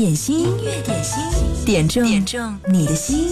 点心，音乐点心，点中点中你的心。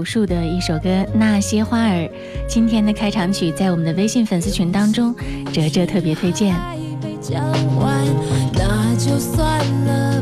朴树的一首歌《那些花儿》，今天的开场曲在我们的微信粉丝群当中，哲哲特别推荐。那就算了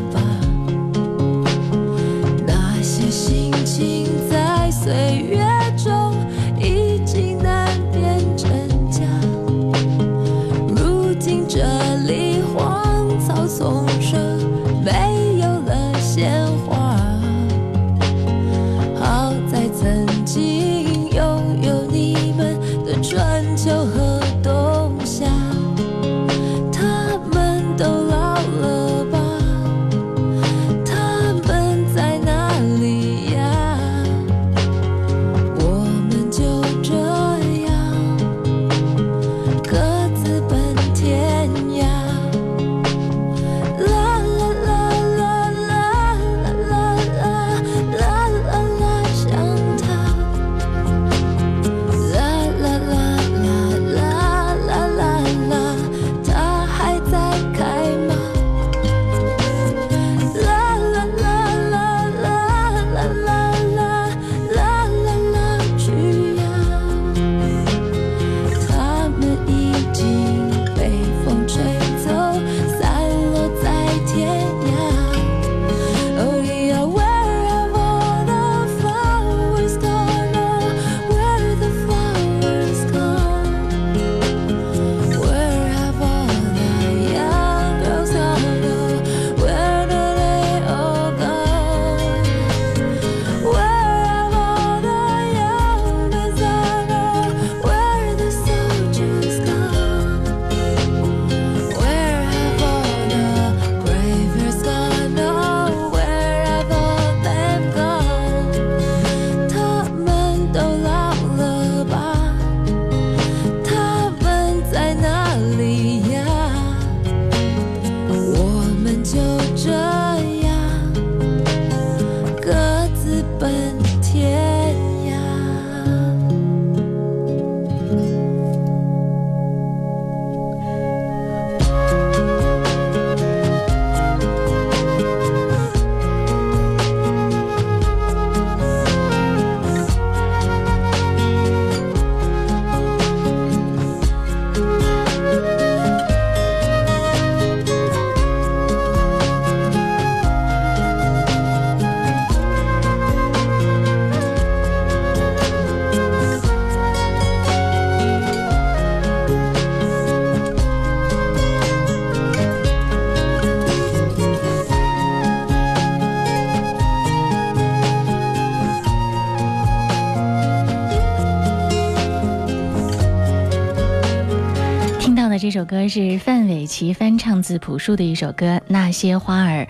这首歌是范玮琪翻唱自朴树的一首歌《那些花儿》，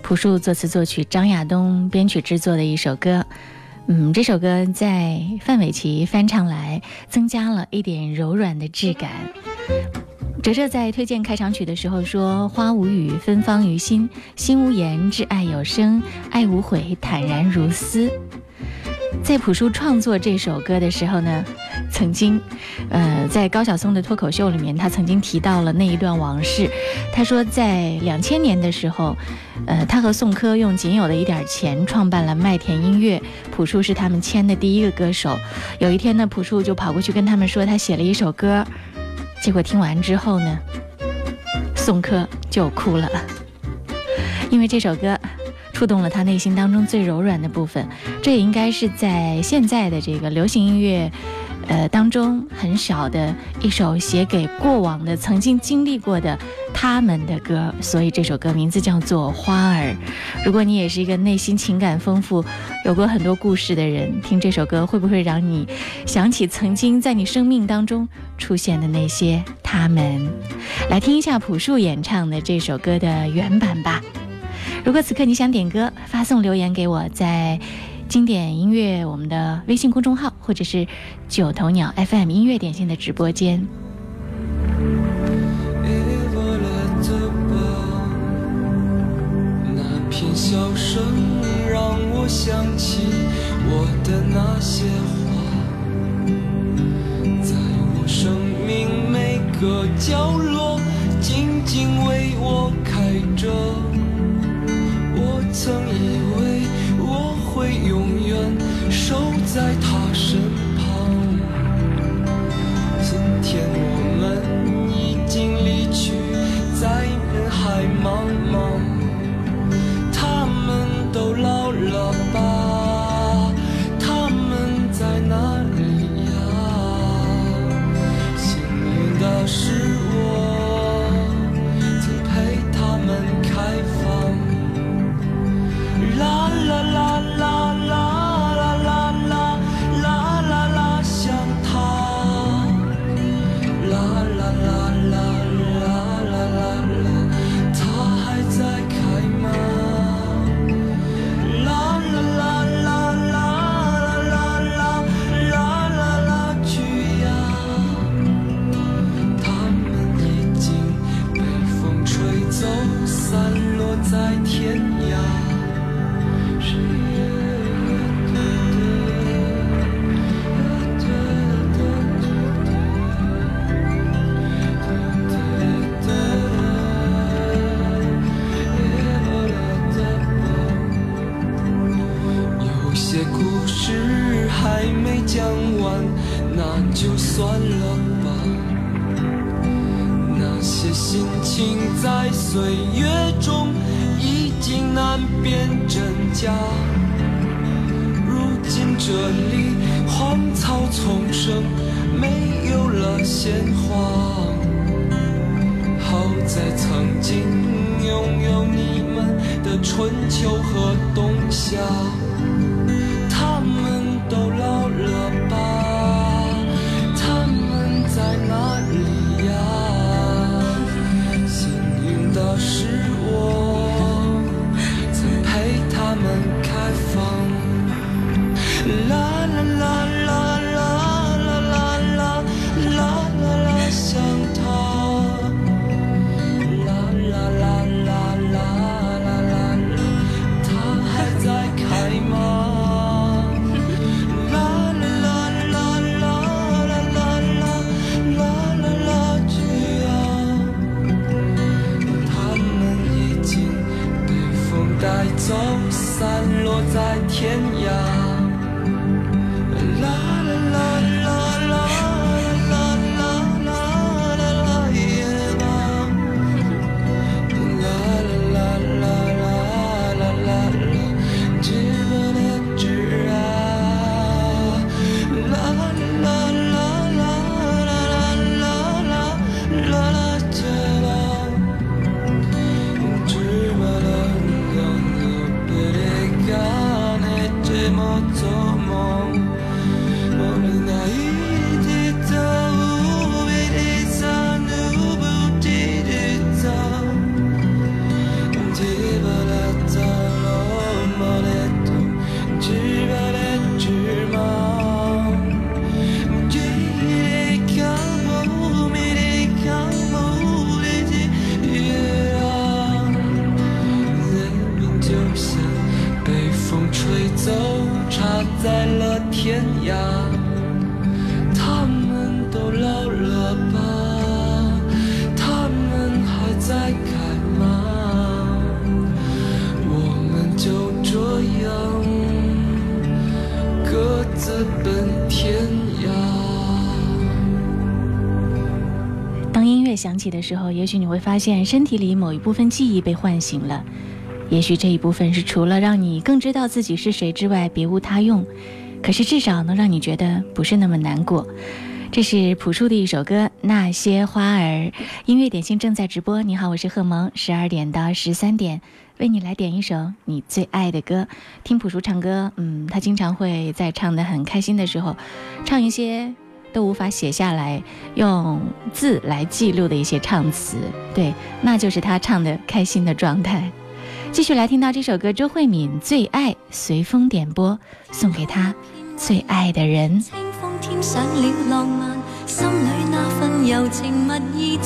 朴树作词作曲，张亚东编曲制作的一首歌。嗯，这首歌在范玮琪翻唱来，增加了一点柔软的质感。哲哲在推荐开场曲的时候说：“花无语，芬芳于心；心无言，挚爱有声；爱无悔，坦然如斯。”在朴树创作这首歌的时候呢，曾经，呃，在高晓松的脱口秀里面，他曾经提到了那一段往事。他说，在两千年的时候，呃，他和宋柯用仅有的一点钱创办了麦田音乐，朴树是他们签的第一个歌手。有一天呢，朴树就跑过去跟他们说，他写了一首歌。结果听完之后呢，宋柯就哭了，因为这首歌。触动了他内心当中最柔软的部分，这也应该是在现在的这个流行音乐，呃当中很少的一首写给过往的曾经经历过的他们的歌，所以这首歌名字叫做《花儿》。如果你也是一个内心情感丰富、有过很多故事的人，听这首歌会不会让你想起曾经在你生命当中出现的那些他们？来听一下朴树演唱的这首歌的原版吧。如果此刻你想点歌，发送留言给我，在经典音乐我们的微信公众号，或者是九头鸟 FM 音乐点心的直播间。那片笑声让我想起我的那些话，在我生命每个角落，静静为我开着。曾以为我会永远守在她身旁，今天我们もとも响起的时候，也许你会发现身体里某一部分记忆被唤醒了。也许这一部分是除了让你更知道自己是谁之外别无他用，可是至少能让你觉得不是那么难过。这是朴树的一首歌《那些花儿》，音乐点心正在直播。你好，我是贺萌，十二点到十三点为你来点一首你最爱的歌。听朴树唱歌，嗯，他经常会在唱的很开心的时候，唱一些都无法写下来、用字来记录的一些唱词。对，那就是他唱的开心的状态。继续来听到这首歌，周慧敏最爱随风点播，送给她最爱的人。清风添上了浪漫，心里那份柔情蜜意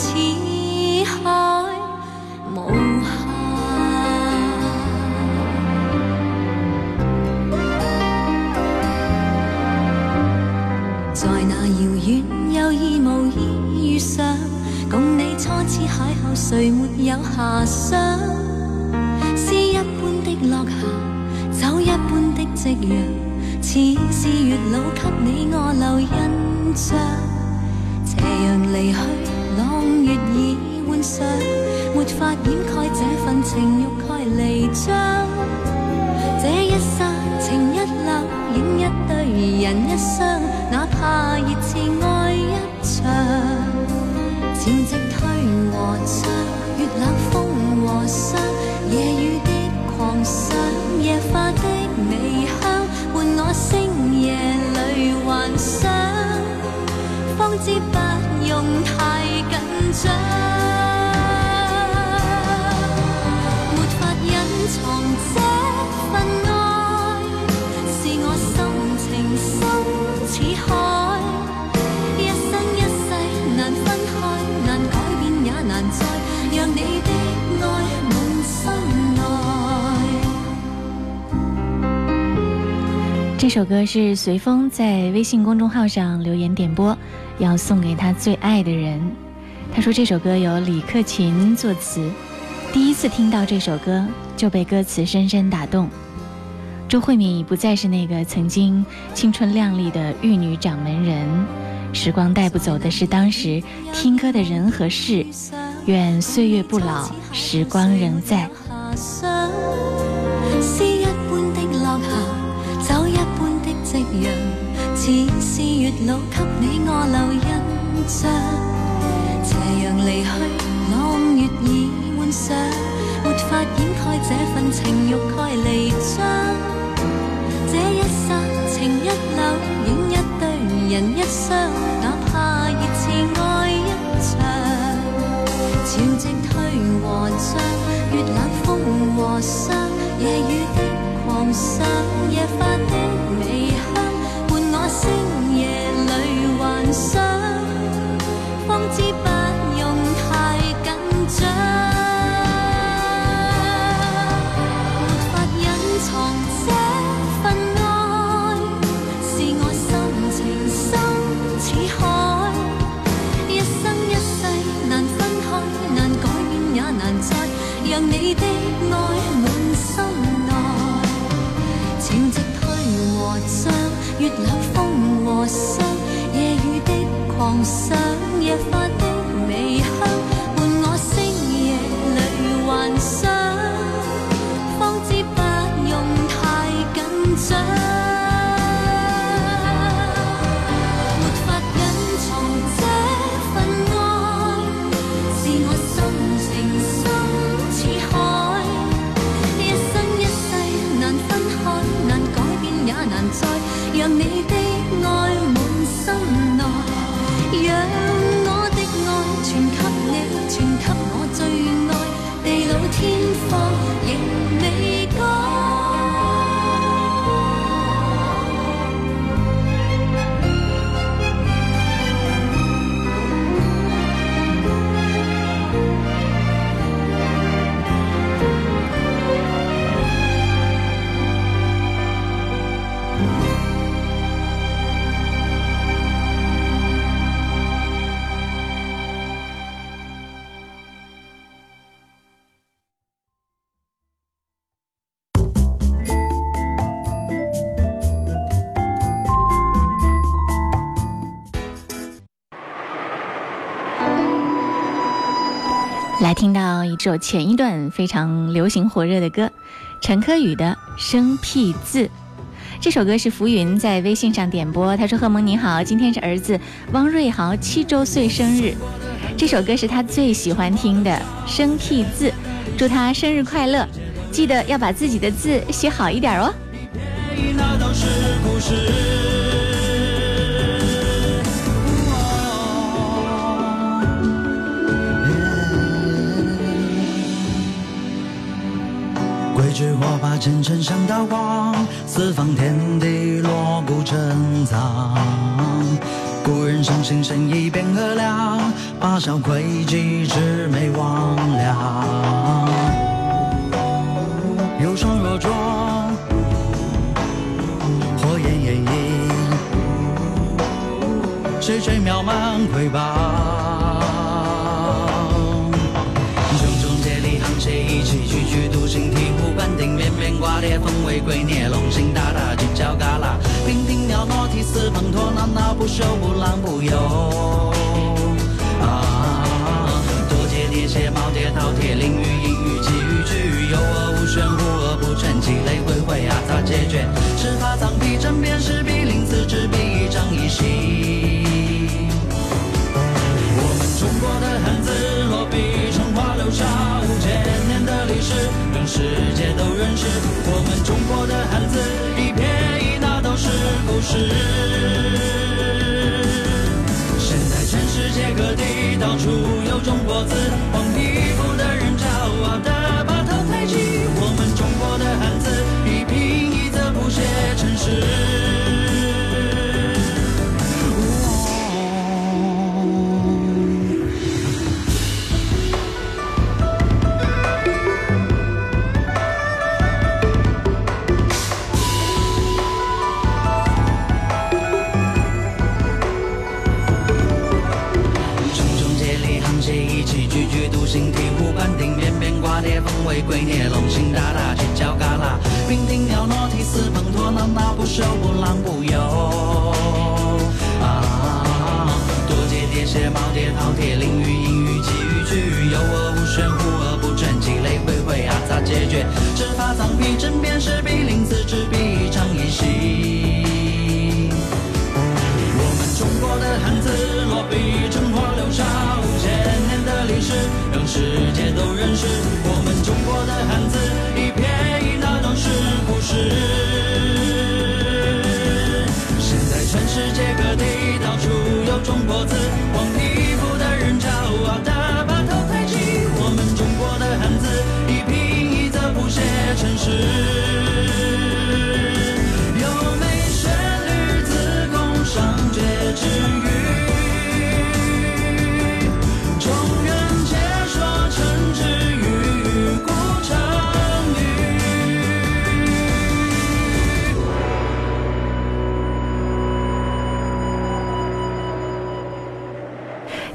遥远有意无意遇上，共你初次邂逅，谁没有遐想？诗一般的落霞，酒一般的夕阳，似是月老给你我留印象。斜阳离去，朗月已换上，没法掩盖这份情欲蓋彌彰。这一刹情一缕，影一对人一双，哪怕熱熾愛一場。潮汐退和漲，月冷風和霜，夜雨的狂想，夜花的微香，伴我星夜裏幻想，方知不用太緊張。这首歌是随风在微信公众号上留言点播，要送给他最爱的人。他说这首歌由李克勤作词，第一次听到这首歌就被歌词深深打动。周慧敏已不再是那个曾经青春靓丽的玉女掌门人，时光带不走的是当时听歌的人和事。愿岁月不老，时光仍在。陽，似是月老给你我留印象。斜阳离去，朗月已换上，没法掩盖这份情欲蓋彌彰。这一刹情一缕，影一对人一双，哪怕热炽爱一场。潮汐退和涨，月冷風和霜，夜雨的狂想，夜花的让你的爱满心内。潮汐退和涨，月冷风和霜，夜雨的狂想，夜花让你的爱满心内让听到一首前一段非常流行火热的歌，陈柯宇的《生僻字》。这首歌是浮云在微信上点播，他说：“贺蒙你好，今天是儿子汪瑞豪七周岁生日，这首歌是他最喜欢听的《生僻字》，祝他生日快乐，记得要把自己的字写好一点哦。”炬火把前尘像刀光，四方天地锣鼓震藏。故人伤心深一边河凉，八小窥迹魑魅魍魉。有霜若灼，火焰炎映，谁吹渺茫瑰宝？挂裂风为鬼孽，龙行大大犄角旮旯，娉婷袅娜涕泗滂沱，闹闹不休不浪不游。啊，多阶叠写耄耋饕餮，囹圄阴雨寄语句，有恶无玄，无恶不全，积累回回啊咋解决？尺法藏笔针砭时笔，临字执笔一张一息。我们中国的让。世界都认识我们中国的身边是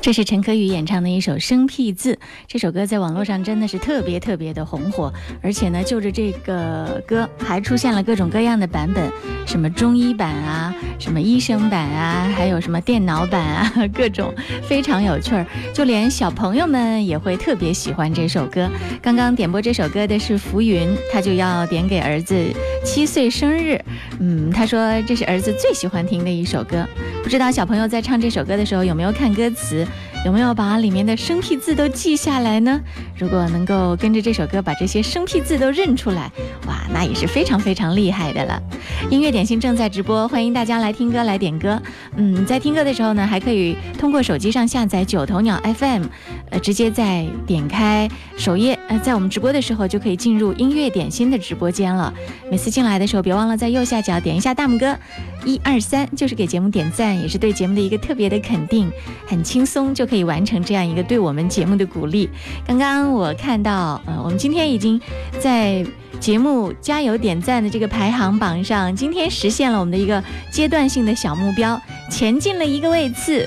这是陈可宇演唱的一首《生僻字》，这首歌在网络上真的是特别特别的红火，而且呢，就着这个歌还出现了各种各样的版本，什么中医版啊，什么医生版啊，还有什么电脑版啊，各种非常有趣儿，就连小朋友们也会特别喜欢这首歌。刚刚点播这首歌的是浮云，他就要点给儿子七岁生日，嗯，他说这是儿子最喜欢听的一首歌，不知道小朋友在唱这首歌的时候有没有看歌词？有没有把里面的生僻字都记下来呢？如果能够跟着这首歌把这些生僻字都认出来，哇，那也是非常非常厉害的了。音乐点心正在直播，欢迎大家来听歌来点歌。嗯，在听歌的时候呢，还可以通过手机上下载九头鸟 FM，呃，直接在点开首页，呃，在我们直播的时候就可以进入音乐点心的直播间了。每次进来的时候，别忘了在右下角点一下大拇哥，一二三，就是给节目点赞，也是对节目的一个特别的肯定，很轻松就可以完成这样一个对我们节目的鼓励。刚刚我看到，呃，我们今天已经在。节目加油点赞的这个排行榜上，今天实现了我们的一个阶段性的小目标，前进了一个位次，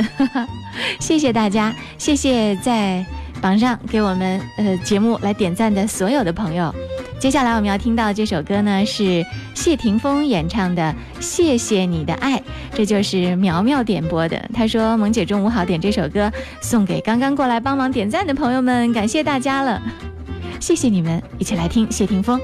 谢谢大家，谢谢在榜上给我们呃节目来点赞的所有的朋友。接下来我们要听到这首歌呢，是谢霆锋演唱的《谢谢你的爱》，这就是苗苗点播的。他说：“萌姐中午好，点这首歌送给刚刚过来帮忙点赞的朋友们，感谢大家了，谢谢你们，一起来听谢霆锋。”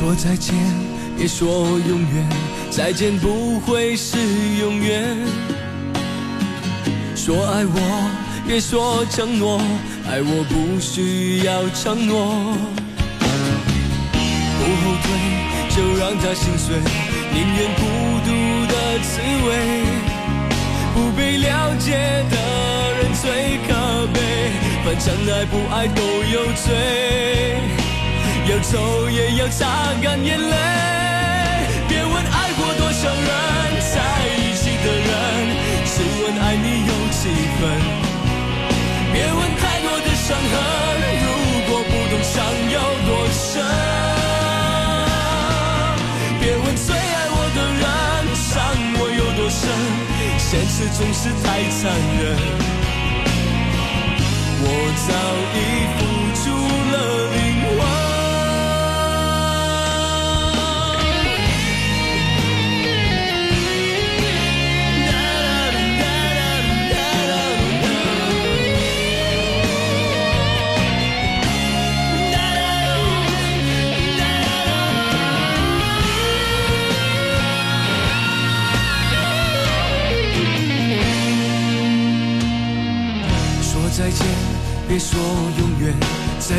说再见，别说永远，再见不会是永远。说爱我，别说承诺，爱我不需要承诺。不后退，就让他心碎，宁愿孤独的滋味。不被了解的人最可悲，反正爱不爱都有罪。要走也要擦干眼泪，别问爱过多少人，在一起的人，只问爱你有几分。别问太多的伤痕，如果不懂伤有多深。别问最爱我的人，伤我有多深，现实总是太残忍。我早已不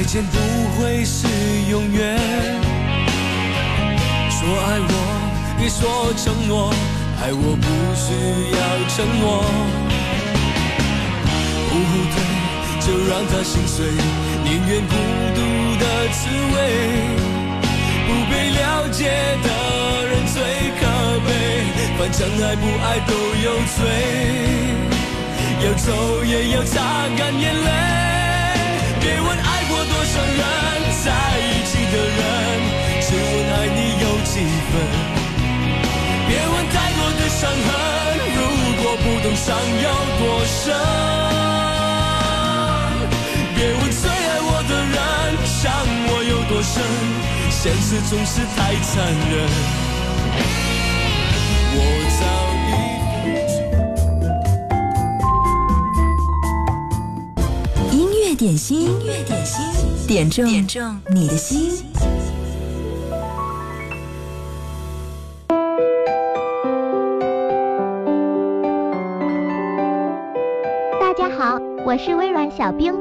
再见不会是永远。说爱我，别说承诺，爱我不需要承诺。不后退，就让他心碎，宁愿孤独的滋味。不被了解的人最可悲，反正爱不爱都有罪。要走也要擦干眼泪，别问爱人，在一起的人，只问爱你有几分。别问太多的伤痕，如果不懂伤有多深。别问最爱我的人，伤我有多深，现实总是太残忍。我在点心，音乐点心，点中点中你的心。大家好，我是微软小冰。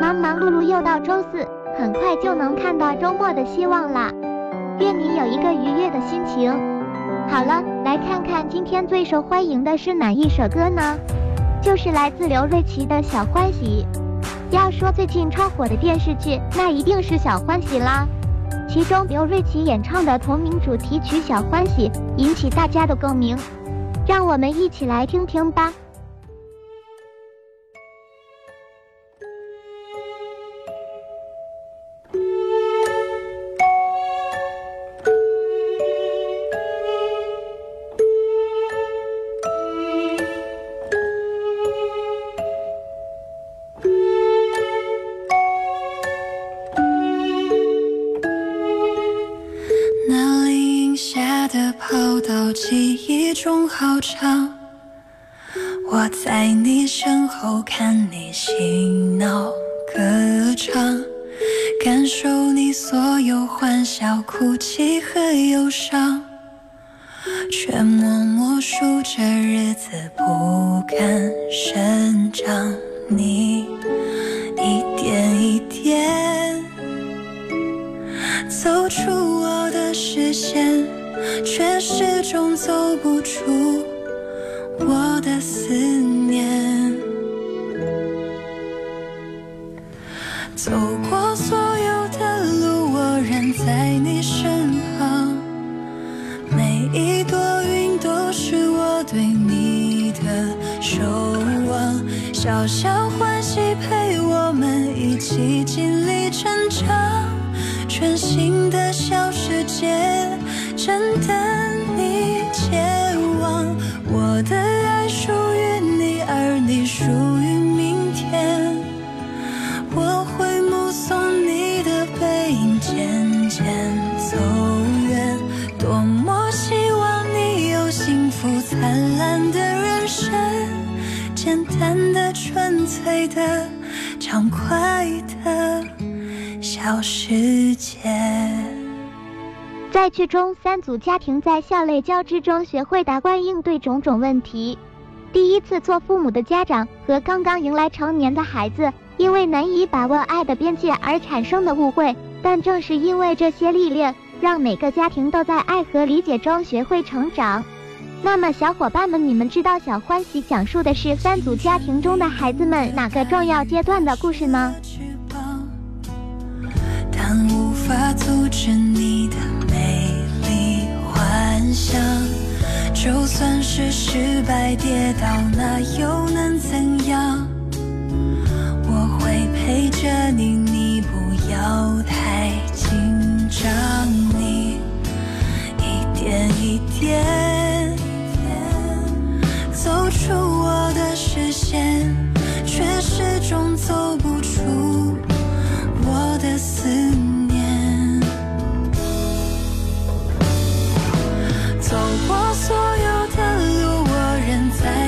忙忙碌碌又到周四，很快就能看到周末的希望啦。愿你有一个愉悦的心情。好了，来看看今天最受欢迎的是哪一首歌呢？就是来自刘瑞琦的《小欢喜》。要说最近超火的电视剧，那一定是《小欢喜》啦。其中刘瑞琦演唱的同名主题曲《小欢喜》引起大家的共鸣，让我们一起来听听吧。感受你所有欢笑、哭泣和忧伤，却默默数着日子不敢生长。你一点一点走出我的视线。却始终走不出我的思念。小小欢喜陪我们一起经历成长，全新的小世界真的小世界。在剧中，三组家庭在笑泪交织中学会达观应对种种问题。第一次做父母的家长和刚刚迎来成年的孩子，因为难以把握爱的边界而产生的误会，但正是因为这些历练，让每个家庭都在爱和理解中学会成长。那么，小伙伴们，你们知道《小欢喜》讲述的是三组家庭中的孩子们哪个重要阶段的故事呢？无法阻止你的美丽幻想。就算是失败跌倒，那又能怎样？我会陪着你，你不要太紧张。你一点一点走出我的视线，却始终走不出我的思念。所有的路，我仍在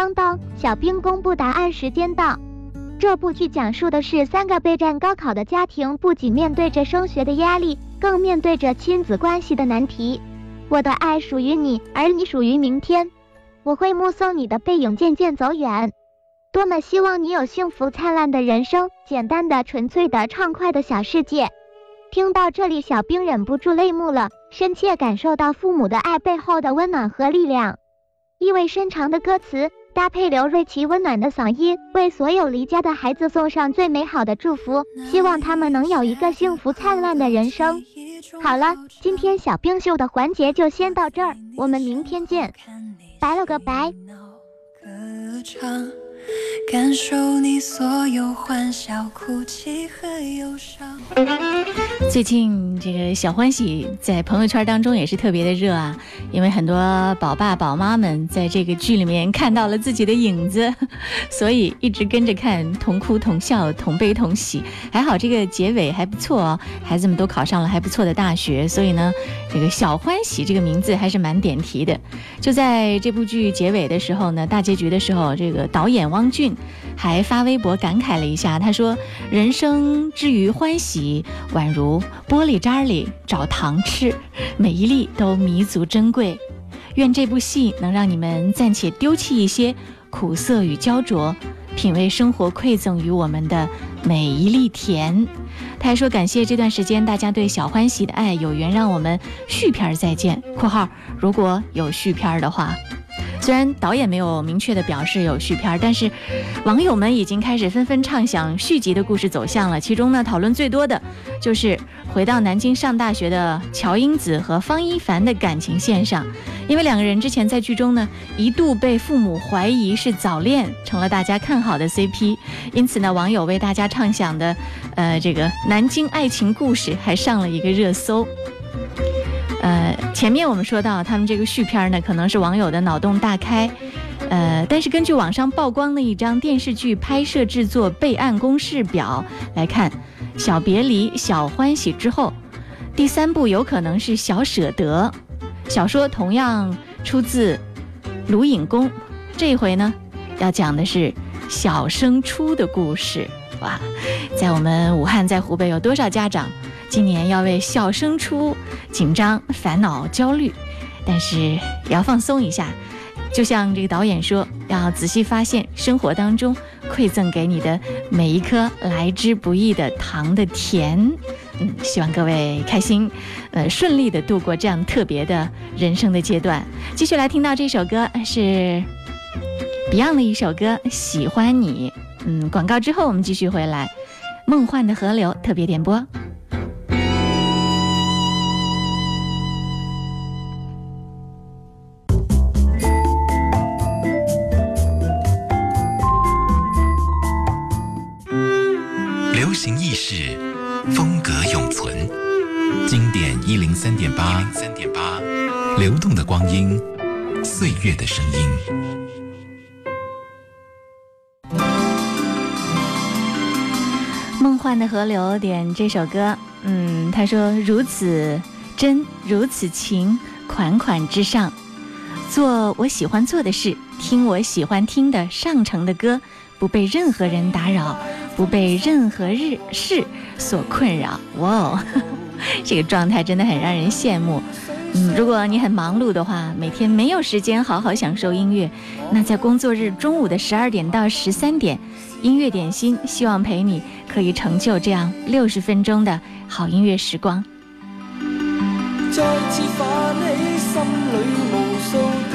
当当！小兵公布答案时间到。这部剧讲述的是三个备战高考的家庭，不仅面对着升学的压力，更面对着亲子关系的难题。我的爱属于你，而你属于明天。我会目送你的背影渐渐走远。多么希望你有幸福灿烂的人生，简单的、纯粹的、畅快的小世界。听到这里，小兵忍不住泪目了，深切感受到父母的爱背后的温暖和力量。意味深长的歌词搭配刘瑞琦温暖的嗓音，为所有离家的孩子送上最美好的祝福，希望他们能有一个幸福灿烂的人生。好了，今天小冰秀的环节就先到这儿，我们明天见，拜了个拜。感受你所有欢笑、哭泣和忧伤。最近这个小欢喜在朋友圈当中也是特别的热啊，因为很多宝爸宝妈们在这个剧里面看到了自己的影子，所以一直跟着看，同哭同笑，同悲同喜。还好这个结尾还不错哦，孩子们都考上了还不错的大学，所以呢，这个小欢喜这个名字还是蛮点题的。就在这部剧结尾的时候呢，大结局的时候，这个导演汪俊还发微博感慨了一下，他说：“人生之于欢喜，宛如玻璃渣里找糖吃，每一粒都弥足珍贵。愿这部戏能让你们暂且丢弃一些苦涩与焦灼，品味生活馈赠于我们的每一粒甜。”他还说：“感谢这段时间大家对小欢喜的爱，有缘让我们续片再见。”（括号如果有续片的话。）虽然导演没有明确的表示有续片，但是网友们已经开始纷纷畅想续集的故事走向了。其中呢，讨论最多的就是回到南京上大学的乔英子和方一凡的感情线上，因为两个人之前在剧中呢一度被父母怀疑是早恋，成了大家看好的 CP。因此呢，网友为大家畅想的，呃，这个南京爱情故事还上了一个热搜。呃，前面我们说到他们这个续片呢，可能是网友的脑洞大开，呃，但是根据网上曝光的一张电视剧拍摄制作备案公示表来看，《小别离》《小欢喜》之后，第三部有可能是《小舍得》。小说同样出自卢隐公。这回呢，要讲的是小升初的故事。哇，在我们武汉，在湖北，有多少家长今年要为小升初紧张、烦恼、焦虑？但是也要放松一下。就像这个导演说，要仔细发现生活当中馈赠给你的每一颗来之不易的糖的甜。嗯，希望各位开心，呃，顺利的度过这样特别的人生的阶段。继续来听到这首歌是 Beyond 的一首歌《喜欢你》。嗯，广告之后我们继续回来，《梦幻的河流》特别点播。月的声音。梦幻的河流点这首歌，嗯，他说如此真，如此情，款款之上，做我喜欢做的事，听我喜欢听的上乘的歌，不被任何人打扰，不被任何日事所困扰。哇哦，这个状态真的很让人羡慕。嗯，如果你很忙碌的话，每天没有时间好好享受音乐，那在工作日中午的十二点到十三点。音乐点心，希望陪你可以成就这样六十分钟的好音乐时光。再次把你心里无数的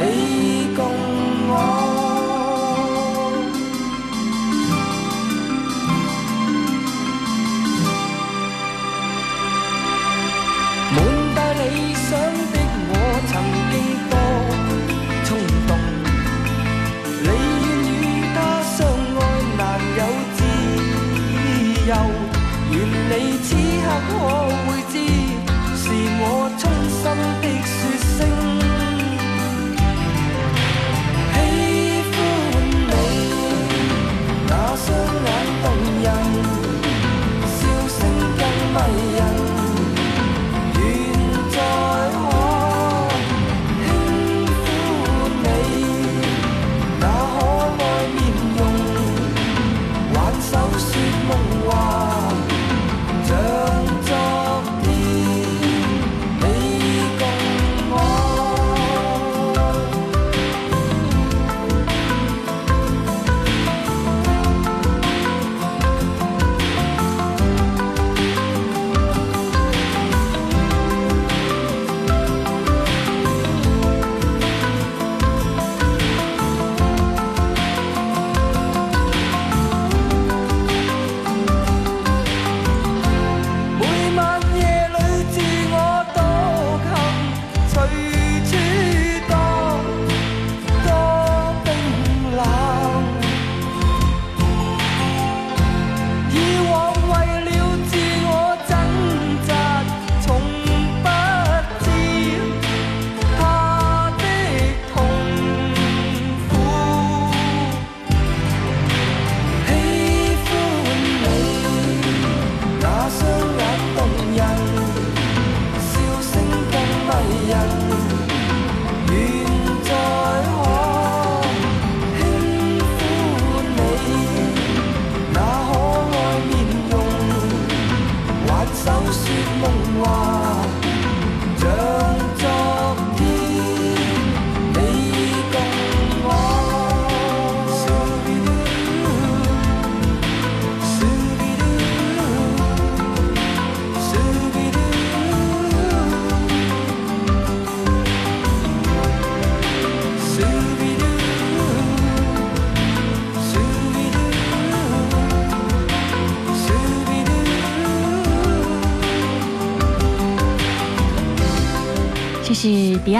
你共我。满带理想的我曾经多冲动，你愿与他相爱难有自由，愿你此刻可会知，是我衷心的说更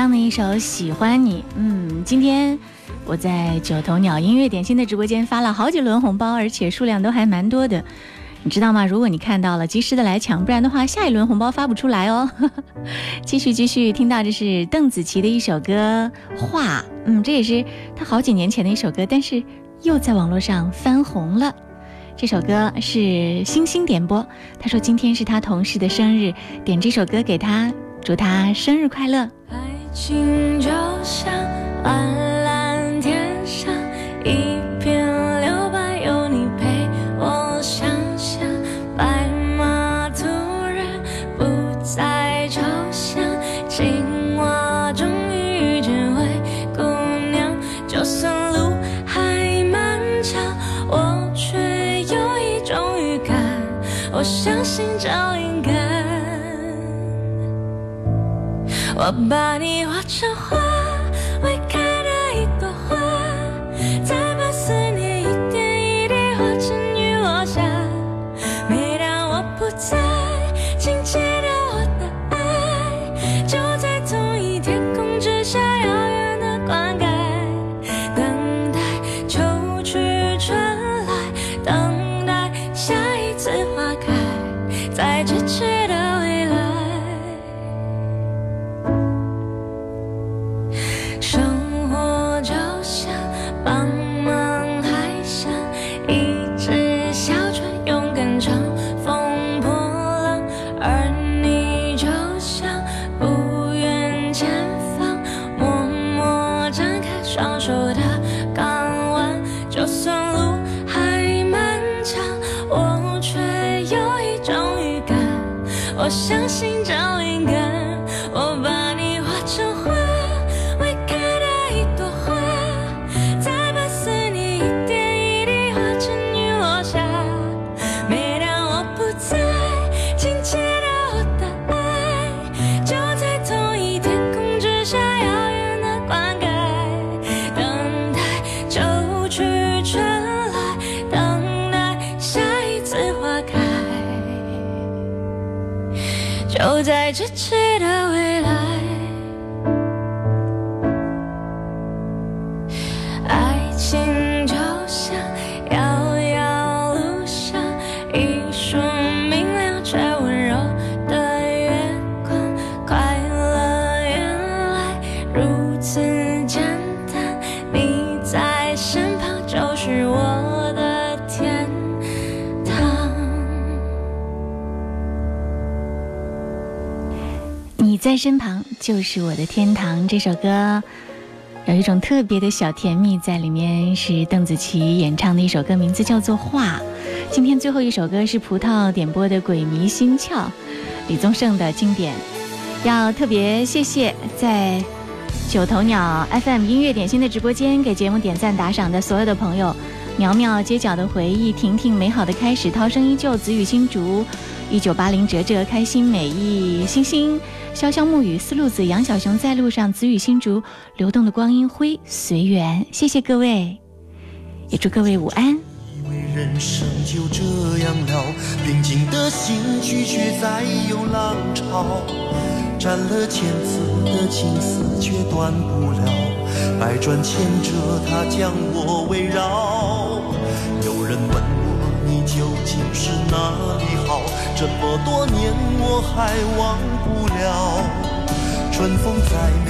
的一首《喜欢你》。嗯，今天我在九头鸟音乐点心的直播间发了好几轮红包，而且数量都还蛮多的。你知道吗？如果你看到了，及时的来抢，不然的话，下一轮红包发不出来哦。继续继续，听到这是邓紫棋的一首歌《画》，嗯，这也是她好几年前的一首歌，但是又在网络上翻红了。这首歌是星星点播，他说今天是他同事的生日，点这首歌给他，祝他生日快乐。爱情就像蓝蓝天上一片留白，有你陪我想象，白马突然不再抽象，青蛙终于遇见灰姑娘，就算路还漫长，我却有一种预感，我相信找我把你画成花，我的天堂你在身旁就是我的天堂。这首歌有一种特别的小甜蜜在里面，是邓紫棋演唱的一首歌，名字叫做《画》。今天最后一首歌是葡萄点播的《鬼迷心窍》，李宗盛的经典。要特别谢谢在九头鸟 FM 音乐点心的直播间给节目点赞打赏的所有的朋友：苗苗街角的回忆、婷婷美好的开始、涛声依旧、子雨新竹、一九八零哲哲、开心美意、星星。潇潇暮雨，丝路子，杨小熊在路上，子雨新竹，流动的光阴灰随缘。谢谢各位，也祝各位午安。以为人生就这样了，平静的心拒绝再有浪潮，斩了千次的情丝却断不了，百转千折它将我围绕。有人问我你究竟是哪里好，这么多年我还忘不了。春风再美